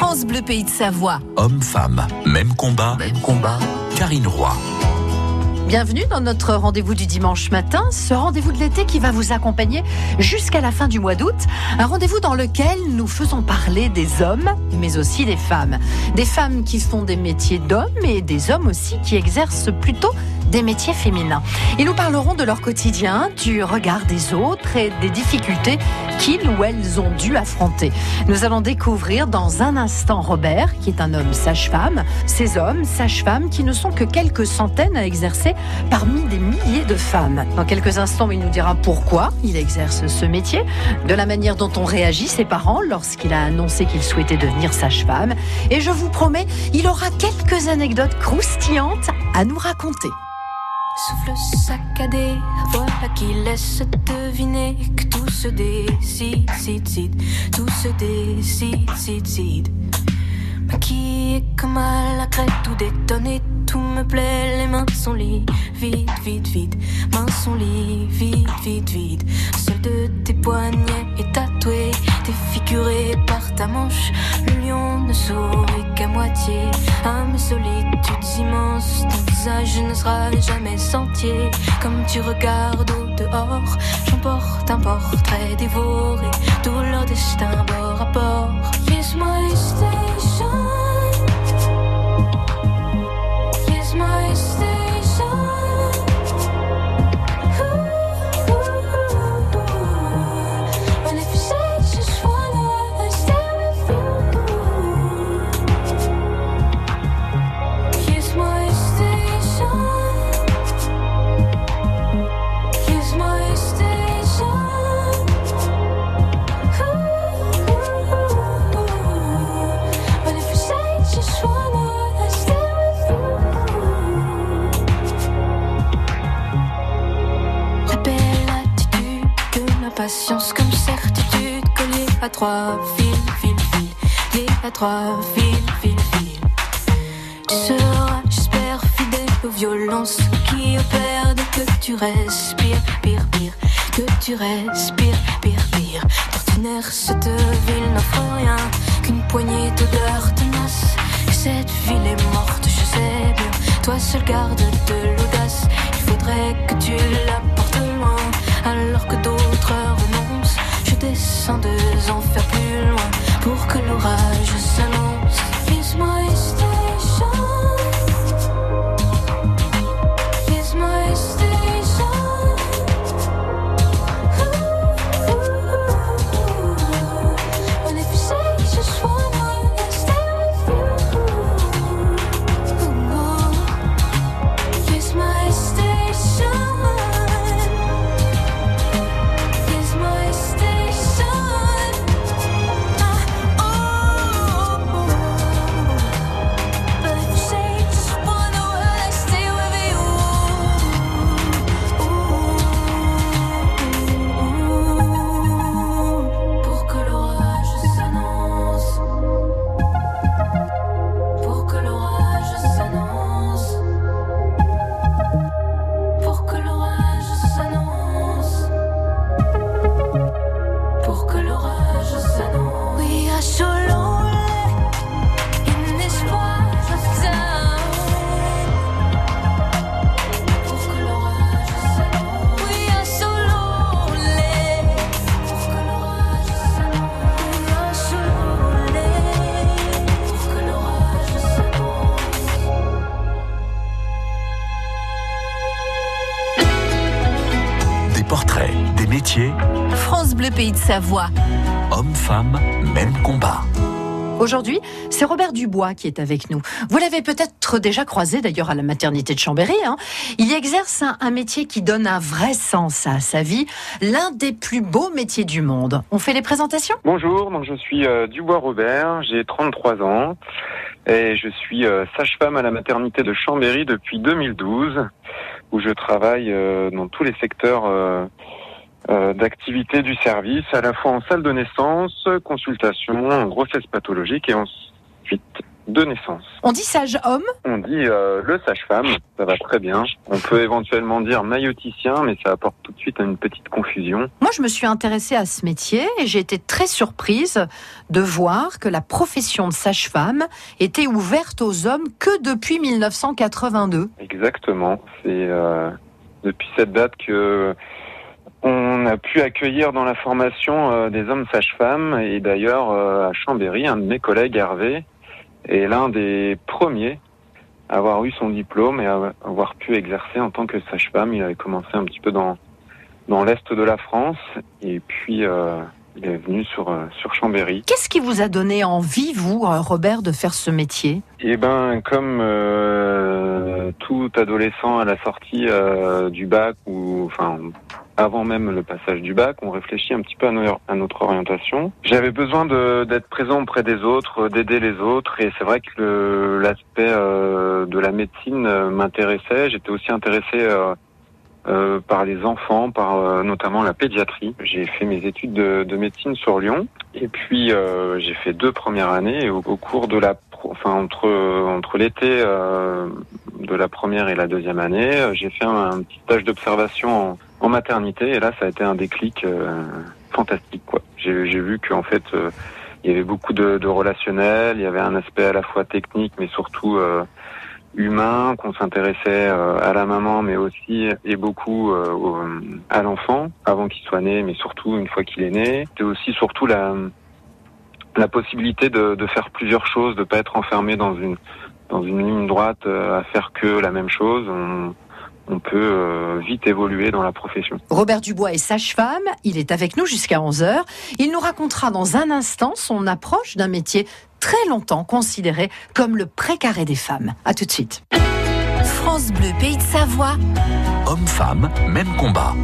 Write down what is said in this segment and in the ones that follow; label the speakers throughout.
Speaker 1: France Bleu Pays de Savoie.
Speaker 2: Homme-femme, même combat.
Speaker 1: Même combat.
Speaker 2: Karine Roy.
Speaker 1: Bienvenue dans notre rendez-vous du dimanche matin, ce rendez-vous de l'été qui va vous accompagner jusqu'à la fin du mois d'août. Un rendez-vous dans lequel nous faisons parler des hommes, mais aussi des femmes. Des femmes qui font des métiers d'hommes et des hommes aussi qui exercent plutôt des métiers féminins. Et nous parlerons de leur quotidien, du regard des autres et des difficultés qu'ils ou elles ont dû affronter. Nous allons découvrir dans un instant Robert, qui est un homme sage-femme, ces hommes sage-femmes qui ne sont que quelques centaines à exercer parmi des milliers de femmes. Dans quelques instants, il nous dira pourquoi il exerce ce métier, de la manière dont ont réagi ses parents lorsqu'il a annoncé qu'il souhaitait devenir sage-femme. Et je vous promets, il aura quelques anecdotes croustillantes à nous raconter.
Speaker 3: Souffle saccadé, voilà qui laisse deviner que tout se décide, cide, cide, tout se décide, cide, cide. Maquillé comme à la crête, tout détonné, tout me plaît, les mains sont liées, vide, vide, vide, mains sont liées, vide, vide, vide. Seul de tes poignets est tatoué, défiguré par ta manche, le lion ne sourit qu'à moitié, à mes solitudes immenses, ton visage ne sera jamais sentier, comme tu regardes au dehors, j'emporte un portrait dévoré, tout leur destin que
Speaker 1: Savoie.
Speaker 2: Homme-femme, même combat.
Speaker 1: Aujourd'hui, c'est Robert Dubois qui est avec nous. Vous l'avez peut-être déjà croisé d'ailleurs à la maternité de Chambéry. hein. Il y exerce un, un métier qui donne un vrai sens à sa vie, l'un des plus beaux métiers du monde. On fait les présentations?
Speaker 4: Bonjour, donc je suis euh, Dubois Robert, j'ai 33 ans et je suis euh, sage-femme à la maternité de Chambéry depuis 2012 où je travaille euh, dans tous les secteurs euh, euh, d'activité du service, à la fois en salle de naissance, consultation, grossesse pathologique et ensuite de naissance.
Speaker 1: On dit sage-homme
Speaker 4: On dit euh, le sage-femme, ça va très bien. On peut éventuellement dire mailloticien, mais ça apporte tout de suite une petite confusion.
Speaker 1: Moi, je me suis intéressée à ce métier et j'ai été très surprise de voir que la profession de sage-femme était ouverte aux hommes que depuis 1982.
Speaker 4: Exactement. C'est euh, depuis cette date que on a pu accueillir dans la formation euh, des hommes sages-femmes et d'ailleurs euh, à Chambéry, un de mes collègues, Hervé, est l'un des premiers à avoir eu son diplôme et à avoir pu exercer en tant que sage-femme. Il avait commencé un petit peu dans dans l'est de la France et puis euh, il est venu sur sur Chambéry.
Speaker 1: Qu'est-ce qui vous a donné envie, vous, Robert, de faire ce métier?
Speaker 4: Eh ben, comme euh, tout adolescent à la sortie euh, du bac ou enfin avant même le passage du bac, on réfléchit un petit peu à, no- à notre orientation. J'avais besoin d'être présent auprès des autres, euh, d'aider les autres, et c'est vrai que l'aspect euh, de la médecine euh, m'intéressait. J'étais aussi intéressé par les enfants, par notamment la pédiatrie. J'ai fait mes études de, de médecine sur Lyon, et puis j'ai fait deux premières années. Et au, cours de la, enfin entre entre l'été de la première et la deuxième année, j'ai fait un, petit stage d'observation en maternité et là ça a été un déclic euh, fantastique quoi. J'ai j'ai vu qu'en fait euh, il y avait beaucoup de, de relationnel, il y avait un aspect à la fois technique mais surtout euh, humain, qu'on s'intéressait euh, à la maman mais aussi et beaucoup euh, au- à l'enfant avant qu'il soit né mais surtout une fois qu'il est né. C'était aussi surtout la la possibilité de, de faire plusieurs choses, de pas être enfermé dans une dans une ligne droite euh, à faire que la même chose. On peut euh, vite évoluer dans la profession.
Speaker 1: Robert Dubois est sage-femme, il est avec nous jusqu'à 11h. Il nous racontera dans un instant son approche d'un métier très longtemps considéré comme le précaré des femmes. À tout de suite.
Speaker 3: France Bleu, Pays de Savoie.
Speaker 2: Homme-femme, même combat.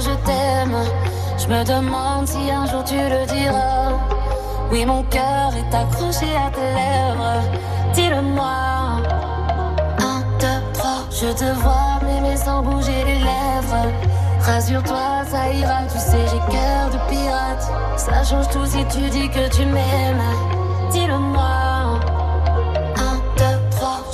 Speaker 5: Je t'aime. Je me demande si un jour tu le diras. Oui, mon cœur est accroché à tes lèvres. Dis-le-moi. Un, deux, trois. Je te vois m'aimer sans bouger les lèvres. Rassure-toi, ça ira. Tu sais, j'ai cœur de pirate. Ça change tout si tu dis que tu m'aimes. Dis-le-moi.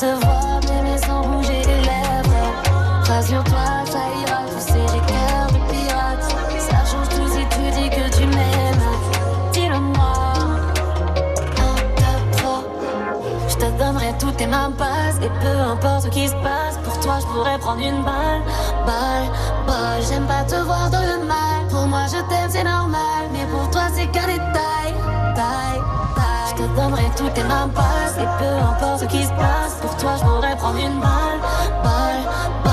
Speaker 5: te vois m'aimer sans bouger les lèvres. Rassure-toi, ça ira. Tu sais, j'ai cœur de pirate. Ça change tout si tu dis que tu m'aimes. Dis-le-moi. Un, deux, trois. Je te donnerai toutes tes mains passes Et peu importe ce qui se passe Pour toi je pourrais prendre une balle Balle, balle J'aime pas te voir dans le mal Pour moi je t'aime c'est normal Mais pour toi c'est qu'un détail Taille, te donnerai toutes tes passes Et peu importe ce qui se passe Pour toi je pourrais prendre une balle Balle, balle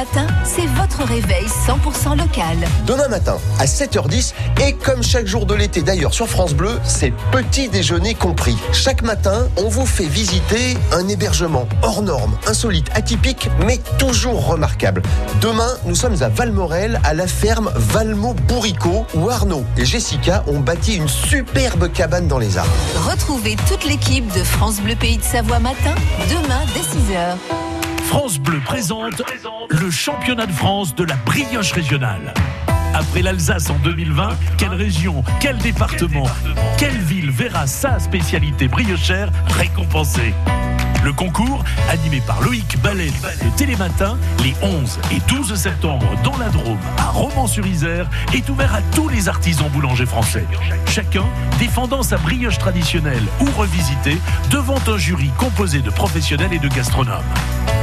Speaker 1: matin, c'est votre réveil 100% local.
Speaker 6: Demain matin à 7h10 et comme chaque jour de l'été d'ailleurs sur France Bleu, c'est petit déjeuner compris. Chaque matin, on vous fait visiter un hébergement hors norme, insolite, atypique mais toujours remarquable. Demain, nous sommes à Valmorel à la ferme Valmo Bourricot où Arnaud et Jessica ont bâti une superbe cabane dans les arbres.
Speaker 1: Retrouvez toute l'équipe de France Bleu Pays de Savoie matin, demain dès 6h.
Speaker 2: France Bleu présente le championnat de France de la brioche régionale. Après l'Alsace en 2020, quelle région, quel département, quelle ville verra sa spécialité briochère récompensée? Le concours, animé par Loïc Ballet de Télématin, les 11 et 12 septembre dans la Drôme, à Romans-sur-Isère, est ouvert à tous les artisans boulangers français. Chacun défendant sa brioche traditionnelle ou revisitée devant un jury composé de professionnels et de gastronomes.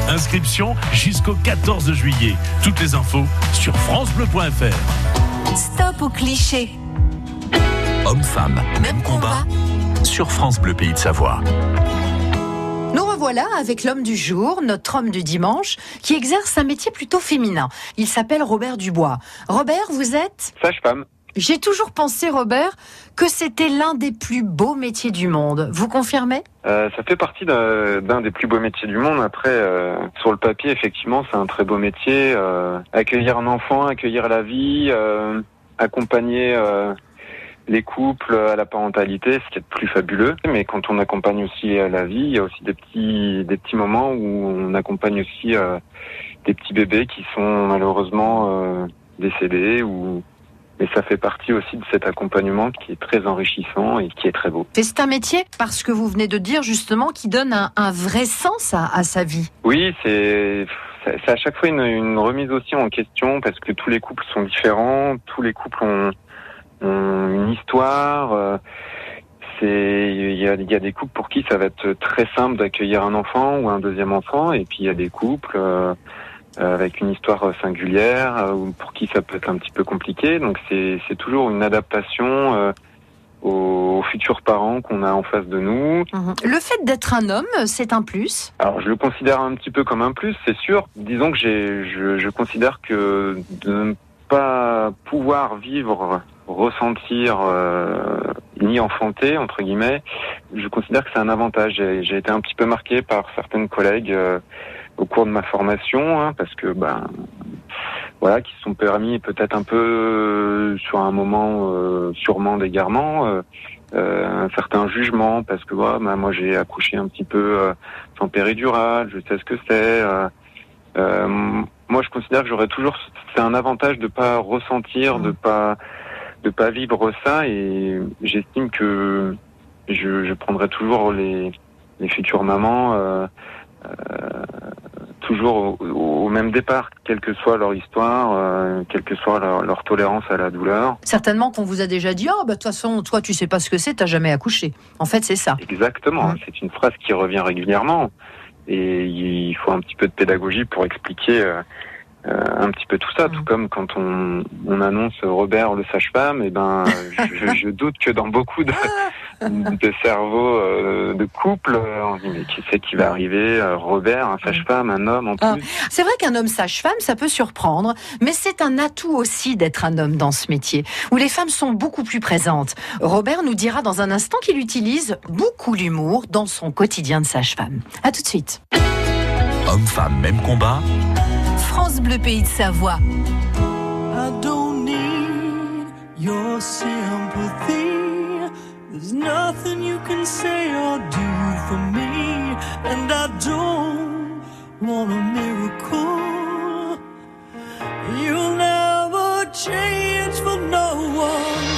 Speaker 2: Inscription jusqu'au 14 juillet. Toutes les infos sur francebleu.fr.
Speaker 1: Stop aux clichés.
Speaker 2: Homme-femme, même combat sur France Bleu Pays de Savoie.
Speaker 1: Nous revoilà avec l'homme du jour, notre homme du dimanche, qui exerce un métier plutôt féminin. Il s'appelle Robert Dubois. Robert, vous êtes?
Speaker 4: Sage-femme.
Speaker 1: J'ai toujours pensé, Robert, que c'était l'un des plus beaux métiers du monde. Vous confirmez?
Speaker 4: Euh, ça fait partie d'un des plus beaux métiers du monde. Après, euh, sur le papier, effectivement, c'est un très beau métier. Euh, accueillir un enfant, accueillir la vie, accompagner les couples à la parentalité, ce qui est le plus fabuleux. Mais quand on accompagne aussi la vie, il y a aussi des petits des petits moments où on accompagne aussi des petits bébés qui sont malheureusement décédés ou mais ça fait partie aussi de cet accompagnement qui est très enrichissant et qui est très beau.
Speaker 1: C'est un métier, parce que vous venez de dire justement, qui donne un, un vrai sens à, à sa vie.
Speaker 4: Oui, c'est c'est à chaque fois une, une remise aussi en question parce que tous les couples sont différents, tous les couples ont, ont une histoire. euh, C'est il y a, il y a des couples pour qui ça va être très simple d'accueillir un enfant ou un deuxième enfant, et puis il y a des couples euh, avec une histoire singulière euh, ou pour qui ça peut être un petit peu compliqué. Donc c'est c'est toujours une adaptation. euh, aux, futurs parents qu'on a en face de nous.
Speaker 1: Mhm. Le fait d'être un homme, c'est un plus?
Speaker 4: Alors je le considère un petit peu comme un plus, c'est sûr. Disons que j'ai, je, je considère que de ne pas pouvoir vivre ressentir euh, ni enfanter entre guillemets, je considère que c'est un avantage. J'ai été un petit peu marqué par certaines collègues euh, au cours de ma formation, hein, parce que ben voilà, qui sont permis peut-être un peu euh, sur un moment sûrement d'égarement. un certain jugement parce que ben, moi j'ai accouché un petit peu sans péridurale, je sais ce que c'est. moi je considère que j'aurais toujours c'est un avantage de pas ressentir, de pas de pas vivre ça et j'estime que je, je, prendrai toujours les, les futures mamans euh, euh, toujours au, même départ, quelle que soit leur histoire, euh, quelle que soit leur, tolérance à la douleur.
Speaker 1: Certainement qu'on vous a déjà dit, oh, bah, de toute façon, toi, tu sais pas ce que c'est, t'as jamais accouché. En fait, c'est ça.
Speaker 4: Exactement. Mmh. C'est une phrase qui revient régulièrement. Et il faut un petit peu de pédagogie pour expliquer euh, euh, un petit peu tout ça, tout mm. comme quand on, on annonce Robert le sage-femme, et eh ben je, je, doute que dans beaucoup de, de cerveaux euh, de couple, on dit mais qui c'est qui va arriver Robert, un sage-femme, un homme en ah. plus.
Speaker 1: c'est vrai qu'un homme sage-femme, ça peut surprendre, mais c'est un atout aussi d'être un homme dans ce métier, où les femmes sont beaucoup plus présentes. Robert nous dira dans un instant qu'il utilise beaucoup l'humour dans son quotidien de sage-femme. À tout de suite.
Speaker 2: Homme-femme, même combat
Speaker 1: France Bleu Pays de Savoie.
Speaker 7: I don't need your sympathy. There's nothing you can say or do for me. And I don't want a miracle. You'll never change for no one.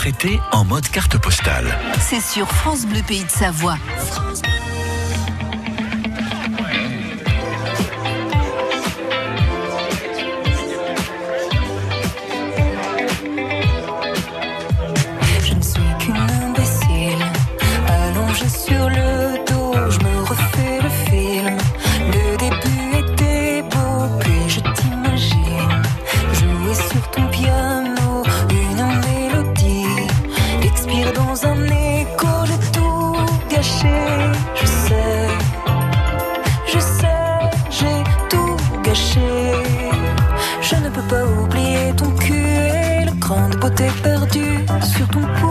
Speaker 8: Votre été en mode carte postale.
Speaker 9: C'est sur France Bleu Pays de Savoie.
Speaker 10: Je ne peux pas oublier ton cul et le cran de beauté perdu sur ton pouce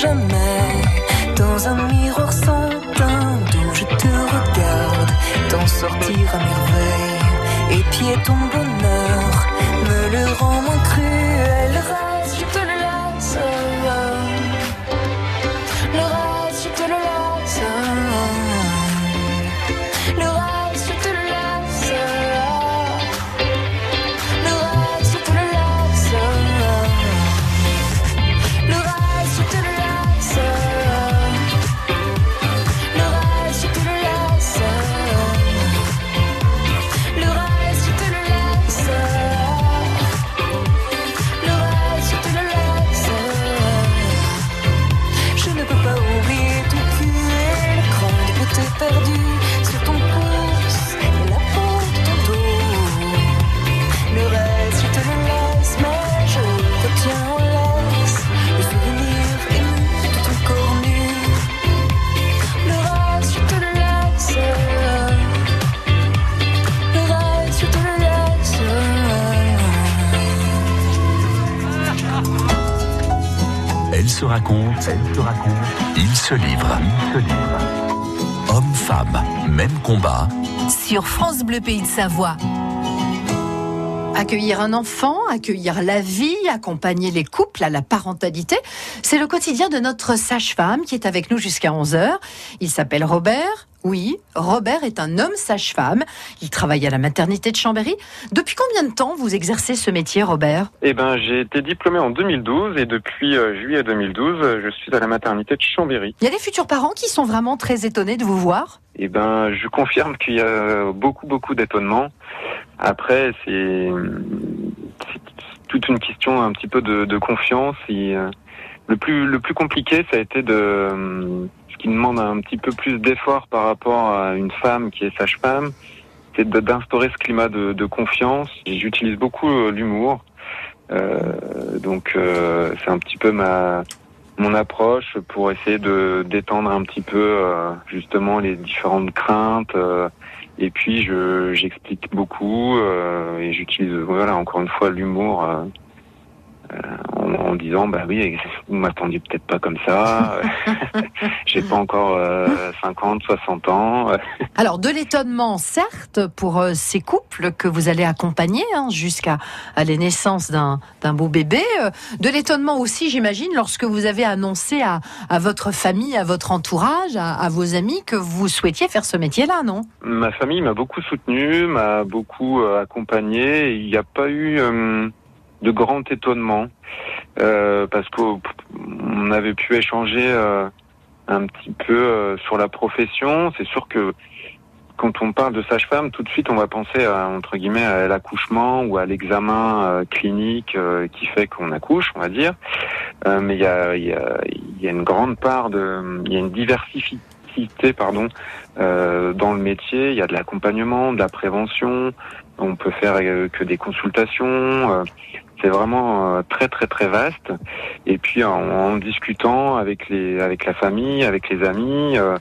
Speaker 10: jamais dans un miroir sans teint d'où je te regarde t'en sortir à merveille. Et puis ton bonheur me le rend moins
Speaker 8: raconte, elle se raconte, il se livre, il se livre. Homme-femme, même combat.
Speaker 9: Sur France Bleu Pays de Savoie.
Speaker 1: Accueillir un enfant, accueillir la vie, accompagner les couples à la parentalité, c'est le quotidien de notre sage-femme qui est avec nous jusqu'à 11h. Il s'appelle Robert. Oui, Robert est un homme sage-femme. Il travaille à la maternité de Chambéry. Depuis combien de temps vous exercez ce métier, Robert?
Speaker 4: Eh ben, j'ai été diplômé en 2012 et depuis euh, juillet 2012, euh, je suis à la maternité de Chambéry.
Speaker 1: Il y a des futurs parents qui sont vraiment très étonnés de vous voir?
Speaker 4: Eh ben, je confirme qu'il y a beaucoup, beaucoup d'étonnement. Après, c'est toute une question un petit peu de, confiance. Euh, le plus, le plus compliqué, ça a été de, ce qui demande un petit peu plus d'effort par rapport à une femme qui est sage-femme, c'est d'instaurer ce climat de, confiance. J'utilise beaucoup euh, l'humour. Euh, donc, c'est un petit peu ma, mon approche pour essayer de détendre un petit peu justement les différentes craintes. Et puis je j'explique beaucoup euh, et j'utilise voilà encore une fois l'humour euh, en, en disant bah oui, vous m'attendiez peut-être pas comme ça. J'ai pas encore euh, 50, 60 ans.
Speaker 1: Alors, de l'étonnement, certes, pour euh, ces couples que vous allez accompagner hein, jusqu'à à la naissance d'un d'un beau bébé. Euh, de l'étonnement aussi, j'imagine, lorsque vous avez annoncé à, à votre famille, à votre entourage, à, à vos amis que vous souhaitiez faire ce métier-là, non?
Speaker 4: Ma famille m'a beaucoup soutenu, m'a beaucoup euh, accompagné. Il n'y a pas eu euh, de grand étonnement euh, parce qu'on avait pu échanger euh, un petit peu euh, sur la profession. C'est sûr que quand on parle de sage-femme, tout de suite on va penser à, entre guillemets à l'accouchement ou à l'examen euh, clinique euh, qui fait qu'on accouche, on va dire. Euh, mais il y a, y, a, y a une grande part de, il y a une diversité, pardon, dans le métier. Il y a de l'accompagnement, de la prévention. On peut faire que des consultations. C'est vraiment euh, très très très vaste. Et puis en, discutant avec les avec la famille, avec les amis, euh,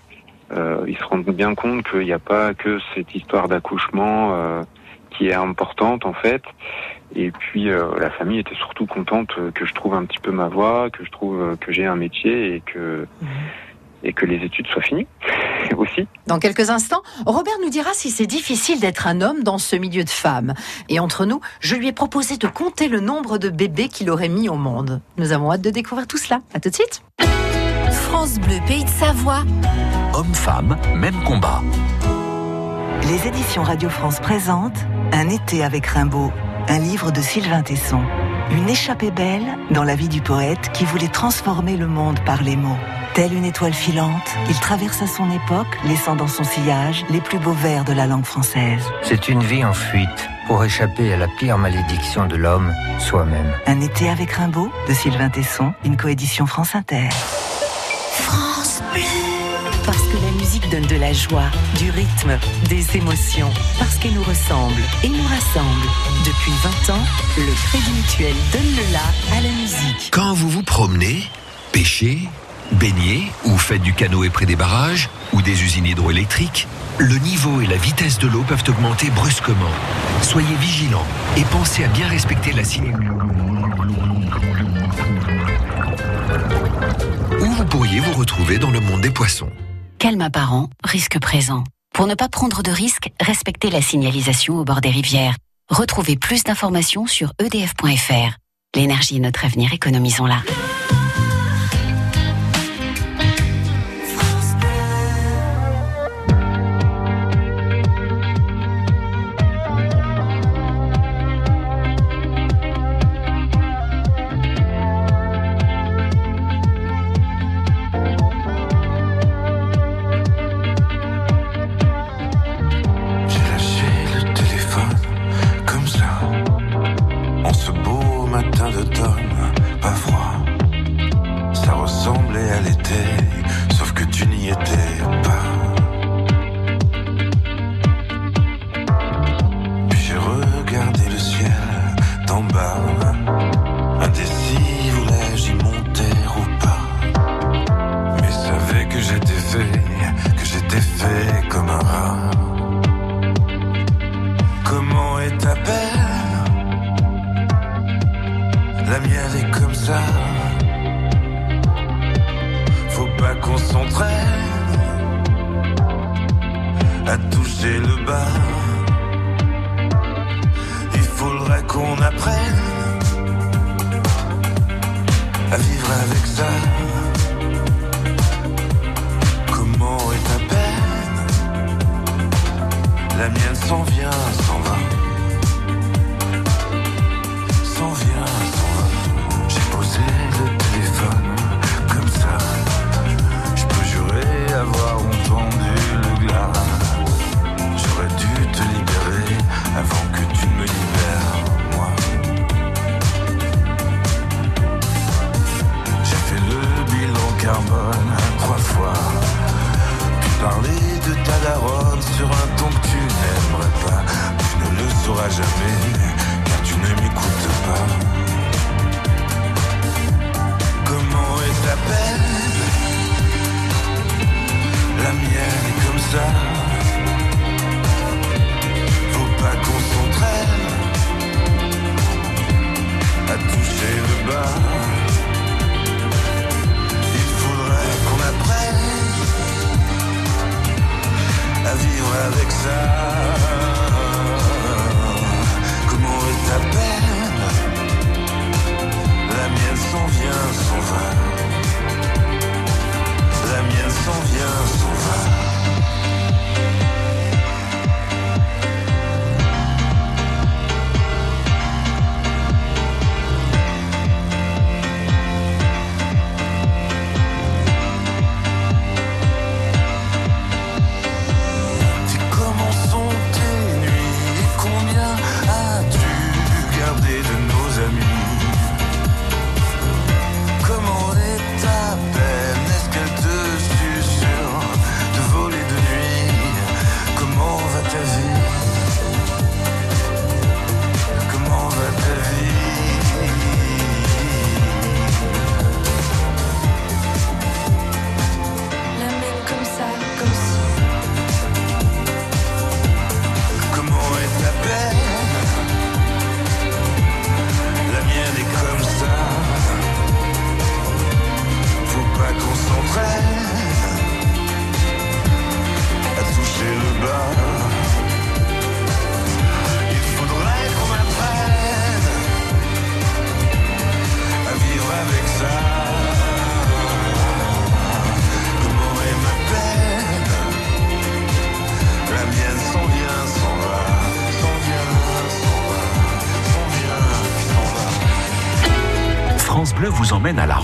Speaker 4: euh, ils se rendent bien compte qu'il n'y a pas que cette histoire d'accouchement euh, qui est importante en fait. Et puis euh, la famille était surtout contente que je trouve un petit peu ma voie, que je trouve euh, que j'ai un métier et que et que les études soient finies aussi.
Speaker 1: Dans quelques instants, Robert nous dira si c'est difficile d'être un homme dans ce milieu de femmes. Et entre nous, je lui ai proposé de compter le nombre de bébés qu'il aurait mis au monde. Nous avons hâte de découvrir tout cela. À tout de suite.
Speaker 10: France Bleu Pays de Savoie.
Speaker 2: Homme-femme, même combat.
Speaker 11: Les éditions Radio France présentent Un été avec Rimbaud, un livre de Sylvain Tesson. Une échappée belle dans la vie du poète qui voulait transformer le monde par les mots. Telle une étoile filante, il traversa son époque, laissant dans son sillage les plus beaux vers de la langue française.
Speaker 12: C'est une vie en fuite pour échapper à la pire malédiction de l'homme, soi-même.
Speaker 11: Un été avec Rimbaud de Sylvain Tesson, une coédition France Inter.
Speaker 10: France Bleu.
Speaker 11: Parce que la donne de la joie, du rythme, des émotions. Parce qu'elle nous ressemble et nous rassemble. Depuis 20 ans, le Crédit Mutuel donne le la à la musique.
Speaker 13: Quand vous vous promenez, pêchez, baignez ou faites du canoë près des barrages ou des usines hydroélectriques, le niveau et la vitesse de l'eau peuvent augmenter brusquement. Soyez vigilants et pensez à bien respecter la signalisation. Ou vous pourriez vous retrouver dans le monde des poissons?
Speaker 14: Calme apparent, risque présent. Pour ne pas prendre de risques, respectez la signalisation au bord des rivières. Retrouvez plus d'informations sur edf.fr. L'énergie est notre avenir, économisons-la.
Speaker 15: Matin d'automne, pas froid. Ça ressemblait à l'été, car tu ne m'écoutes pas. Comment est ta belle La mienne est comme ça. Faut pas qu'on s'entraîne à toucher le bas. Il faudrait qu'on apprenne à vivre avec ça. La mienne s'en vient, s'en va. La mienne s'en vient, s'en va.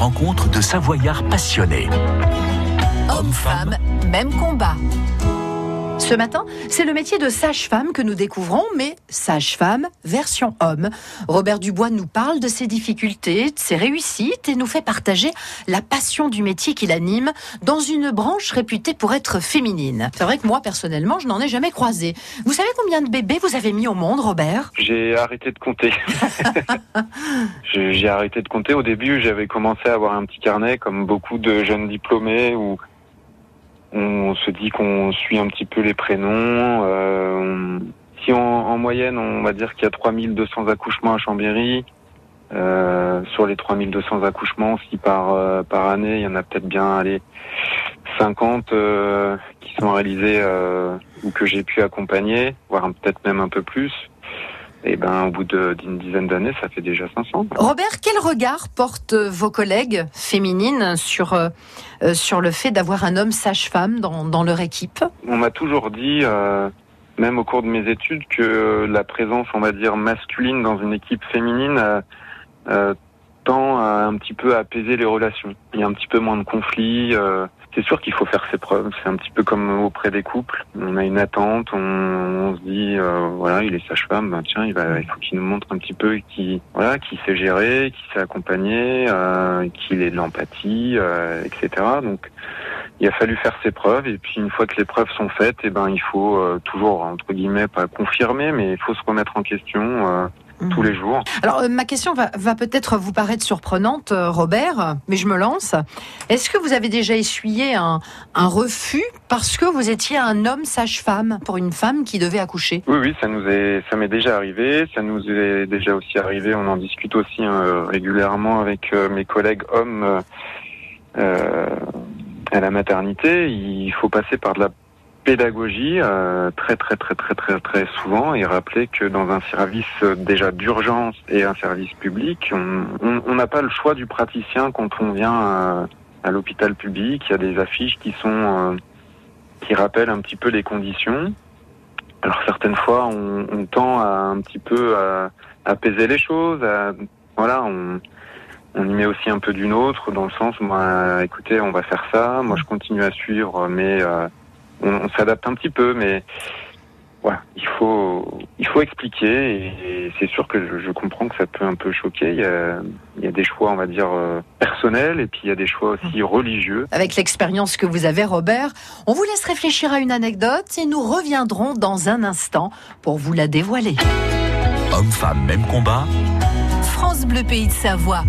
Speaker 2: Rencontre de Savoyards passionnés.
Speaker 1: Homme-femme, même combat. Ce matin, c'est le métier de sage-femme que nous découvrons, mais sage-femme version homme. Robert Dubois nous parle de ses difficultés, de ses réussites et nous fait partager la passion du métier qu'il anime dans une branche réputée pour être féminine. C'est vrai que moi, personnellement, je n'en ai jamais croisé. Vous savez combien de bébés vous avez mis au monde, Robert?
Speaker 4: J'ai arrêté de compter. J'ai arrêté de compter. Au début, j'avais commencé à avoir un petit carnet, comme beaucoup de jeunes diplômés, où on se dit qu'on suit un petit peu les prénoms. Euh, Si en, en moyenne, on va dire qu'il y a 3200 accouchements à Chambéry, euh, sur les 3200 accouchements, si par, euh, par année, il y en a peut-être bien allez, 50 euh, qui sont réalisés ou que j'ai pu accompagner, voire peut-être même un peu plus. Et ben, au bout d'une dizaine d'années, ça fait déjà 500.
Speaker 1: Robert, quel regard portent vos collègues féminines sur, euh, euh, sur le fait d'avoir un homme sage-femme dans, dans leur équipe?
Speaker 4: On m'a toujours dit, euh, même au cours de mes études, que la présence, on va dire, masculine dans une équipe féminine euh, tend à un petit peu apaiser les relations. Il y a un petit peu moins de conflits. C'est sûr qu'il faut faire ses preuves. C'est un petit peu comme auprès des couples. On a une attente, on, se dit, euh, voilà, il est sage-femme, ben, tiens, il, va, il faut qu'il nous montre un petit peu qui, voilà, qui sait gérer, qui sait accompagner, euh, qu'il ait de l'empathie, euh, etc. Donc, il a fallu faire ses preuves et puis une fois que les preuves sont faites, eh ben il faut euh, toujours entre guillemets pas confirmer, mais il faut se remettre en question euh, tous les jours.
Speaker 1: Alors, euh, ma question va, va peut-être vous paraître surprenante, euh, Robert, mais je me lance. Est-ce que vous avez déjà essuyé un, un refus parce que vous étiez un homme sage-femme pour une femme qui devait accoucher?
Speaker 4: Oui, oui, ça nous est, ça m'est déjà arrivé, ça nous est déjà aussi arrivé. On en discute aussi euh, régulièrement avec euh, mes collègues hommes à la maternité. Il faut passer par de la pédagogie euh, très très très très très très souvent et rappeler que dans un service déjà d'urgence et un service public, on n'a pas le choix du praticien quand on vient euh, à l'hôpital public. Il y a des affiches qui sont euh, qui rappellent un petit peu les conditions. Alors certaines fois, on, on tend à un petit peu à, apaiser les choses. à- voilà, on, on y met aussi un peu d'une autre, dans le sens, moi, écoutez, on va faire ça. Moi, je continue à suivre, mais euh, on, on s'adapte un petit peu. Mais voilà, il faut, il faut expliquer. Et, c'est sûr que je, je comprends que ça peut un peu choquer. Il y a, il y a des choix, on va dire, euh, personnels, et puis il y a des choix aussi religieux.
Speaker 1: Avec l'expérience que vous avez, Robert, on vous laisse réfléchir à une anecdote et nous reviendrons dans un instant pour vous la dévoiler.
Speaker 2: Homme-femme, même combat.
Speaker 10: France Bleu Pays de Savoie.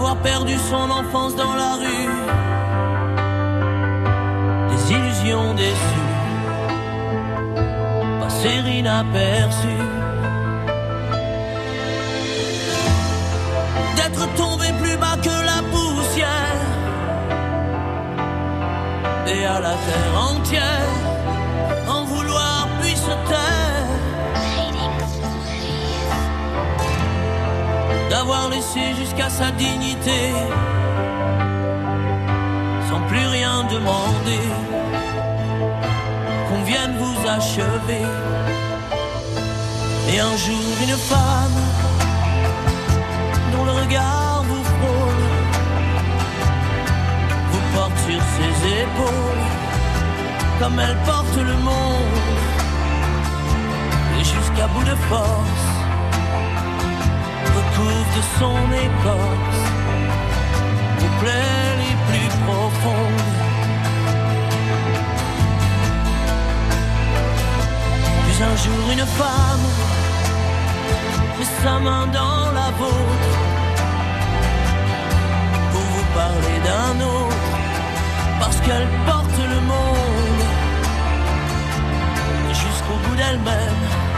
Speaker 16: d'avoir perdu son enfance dans la rue. des illusions déçues, passer inaperçues. D'être tombé plus bas que la poussière et à la terre entière. Avoir laissé jusqu'à sa dignité sans plus rien demander qu'on vienne vous achever. Et un jour une femme dont le regard vous frôle vous porte sur ses épaules comme elle porte le monde et jusqu'à bout de force couve de son écorce les plaies les plus profondes. Puis un jour une femme met sa main dans la vôtre pour vous parler d'un autre parce qu'elle porte le monde jusqu'au bout d'elle-même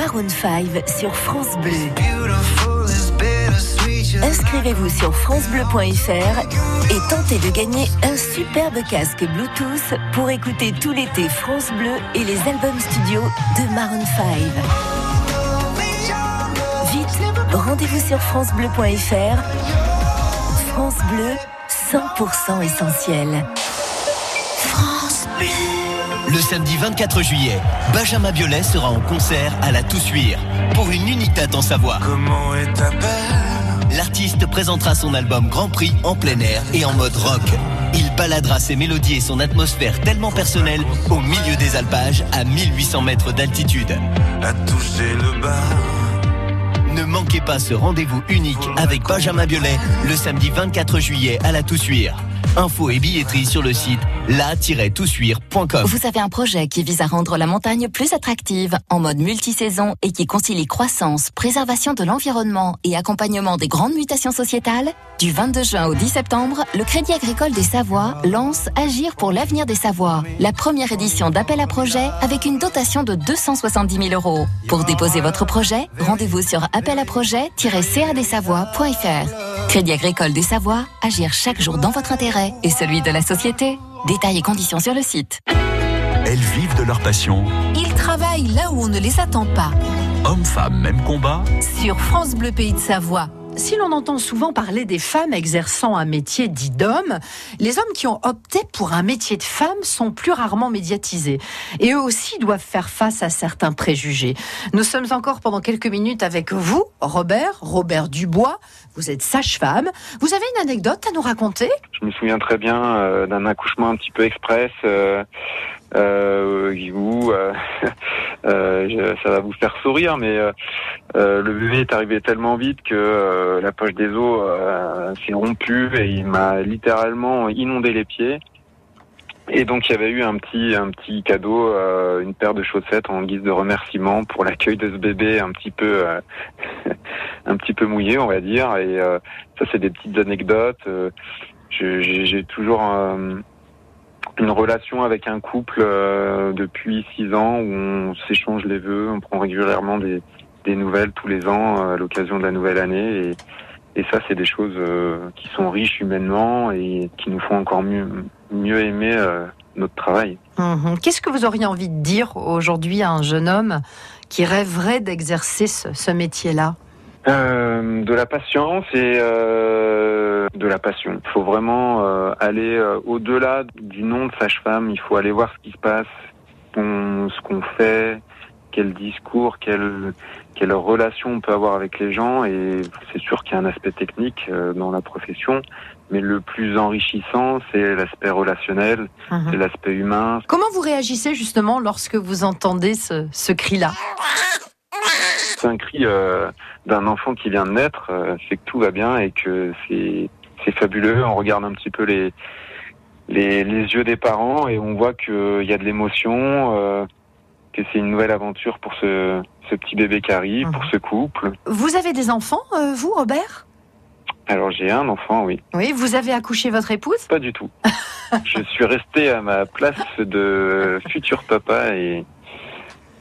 Speaker 17: Maroon 5 sur France Bleu. Inscrivez-vous sur francebleu.fr et tentez de gagner un superbe casque Bluetooth pour écouter tout l'été France Bleu et les albums studio de Maroon 5. Vite, rendez-vous sur francebleu.fr. France Bleu, 100% essentiel.
Speaker 18: France Bleu. Le samedi 24 juillet, Benjamin Biolay sera en concert à la Toussuire pour une Unitat en Savoie.
Speaker 15: Comment est ta
Speaker 18: L'artiste présentera son album Grand Prix en plein air et en mode rock. Il baladera ses mélodies et son atmosphère tellement personnelle au milieu des alpages à 1800 mètres d'altitude.
Speaker 15: À toucher le bas.
Speaker 18: Ne manquez pas ce rendez-vous unique avec Benjamin Biolay le samedi 24 juillet à la Toussuire. Infos et billetterie sur le site la-toussuire.com.
Speaker 19: Vous avez un projet qui vise à rendre la montagne plus attractive en mode multisaison et qui concilie croissance, préservation de l'environnement et accompagnement des grandes mutations sociétales Du 22 juin au 10 septembre, le Crédit Agricole des Savoies lance Agir pour l'avenir des Savoies, la première édition d'appel à projet avec une dotation de 270 000 euros. Pour déposer votre projet, rendez-vous sur appelaprojet-cadessavoies.fr. Crédit Agricole des Savoies, agir chaque jour dans votre intérêt et celui de la société. Détails et conditions sur le site.
Speaker 8: Elles vivent de leur passion.
Speaker 10: Ils travaillent là où on ne les attend pas.
Speaker 8: Hommes-femmes, même combat.
Speaker 10: Sur France Bleu Pays de Savoie.
Speaker 1: Si l'on entend souvent parler des femmes exerçant un métier dit d'homme, les hommes qui ont opté pour un métier de femme sont plus rarement médiatisés. Et eux aussi doivent faire face à certains préjugés. Nous sommes encore pendant quelques minutes avec vous, Robert, Robert Dubois. Vous êtes sage-femme. Vous avez une anecdote à nous raconter?
Speaker 4: Je me souviens très bien euh, d'un accouchement un petit peu express euh, euh, où euh, euh, ça va vous faire sourire, mais euh, euh, le bébé est arrivé tellement vite que euh, la poche des os s'est rompue et il m'a littéralement inondé les pieds. Et donc il y avait eu un petit un petit cadeau, euh, une paire de chaussettes en guise de remerciement pour l'accueil de ce bébé un petit peu euh, un petit peu mouillé, on va dire. Et euh, ça c'est des petites anecdotes. J'ai toujours une relation avec un couple euh, depuis six ans où on s'échange les vœux, on prend régulièrement des, des nouvelles tous les ans euh, à l'occasion de la nouvelle année. Et, et ça, c'est des choses euh, qui sont riches humainement et qui nous font encore mieux, mieux aimer euh, notre travail.
Speaker 1: Mhm. Qu'est-ce que vous auriez envie de dire aujourd'hui à un jeune homme qui rêverait d'exercer ce, ce métier-là?
Speaker 4: De la patience et de la passion. Il faut vraiment euh, aller euh, au-delà du nom de sage-femme. Il faut aller voir ce qui se passe, on- ce qu'on fait, quel discours, quelle, quelle relation on peut avoir avec les gens. Et c'est sûr qu'il y a un aspect technique euh, dans la profession, mais le plus enrichissant, c'est l'aspect relationnel,
Speaker 1: Mhm.
Speaker 4: c'est l'aspect humain.
Speaker 1: Comment vous réagissez justement lorsque vous entendez ce, ce cri-là?
Speaker 4: C'est un cri euh, d'un enfant qui vient de naître, euh, c'est que tout va bien et que c'est c'est fabuleux. On regarde un petit peu les les, les yeux des parents et on voit qu'il y a de l'émotion, euh, que c'est une nouvelle aventure pour ce ce petit bébé qui arrive, pour ce couple.
Speaker 1: Vous avez des enfants, euh, vous, Robert?
Speaker 4: Alors j'ai un enfant, oui.
Speaker 1: Oui, vous avez accouché votre épouse?
Speaker 4: Pas du tout. Je suis resté à ma place de futur papa et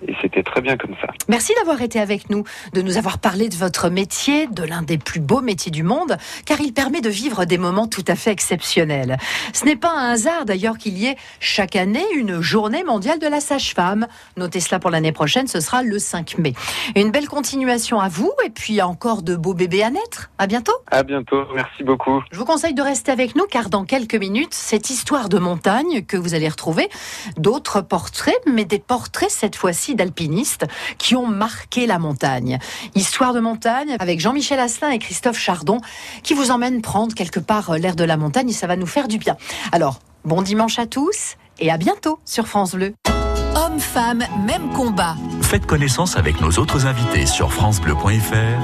Speaker 4: et c'était très bien comme ça.
Speaker 1: Merci d'avoir été avec nous, de nous avoir parlé de votre métier, de l'un des plus beaux métiers du monde, car il permet de vivre des moments tout à fait exceptionnels. Ce n'est pas un hasard d'ailleurs qu'il y ait chaque année une journée mondiale de la sage-femme. Notez cela pour l'année prochaine, ce sera le 5 mai. Une belle continuation à vous et puis encore de beaux bébés à naître. À bientôt.
Speaker 4: À bientôt, merci beaucoup.
Speaker 1: Je vous conseille de rester avec nous car dans quelques minutes, cette histoire de montagne que vous allez retrouver, d'autres portraits, mais des portraits cette fois-ci d'alpinistes qui ont marqué la montagne. Histoire de montagne avec Jean-Michel Asselin et Christophe Chardon qui vous emmènent prendre quelque part euh, l'air de la montagne et ça va nous faire du bien. Alors, bon dimanche à tous et à bientôt sur France Bleu.
Speaker 10: Hommes, femmes, même combat.
Speaker 8: Faites connaissance avec nos autres invités sur FranceBleu.fr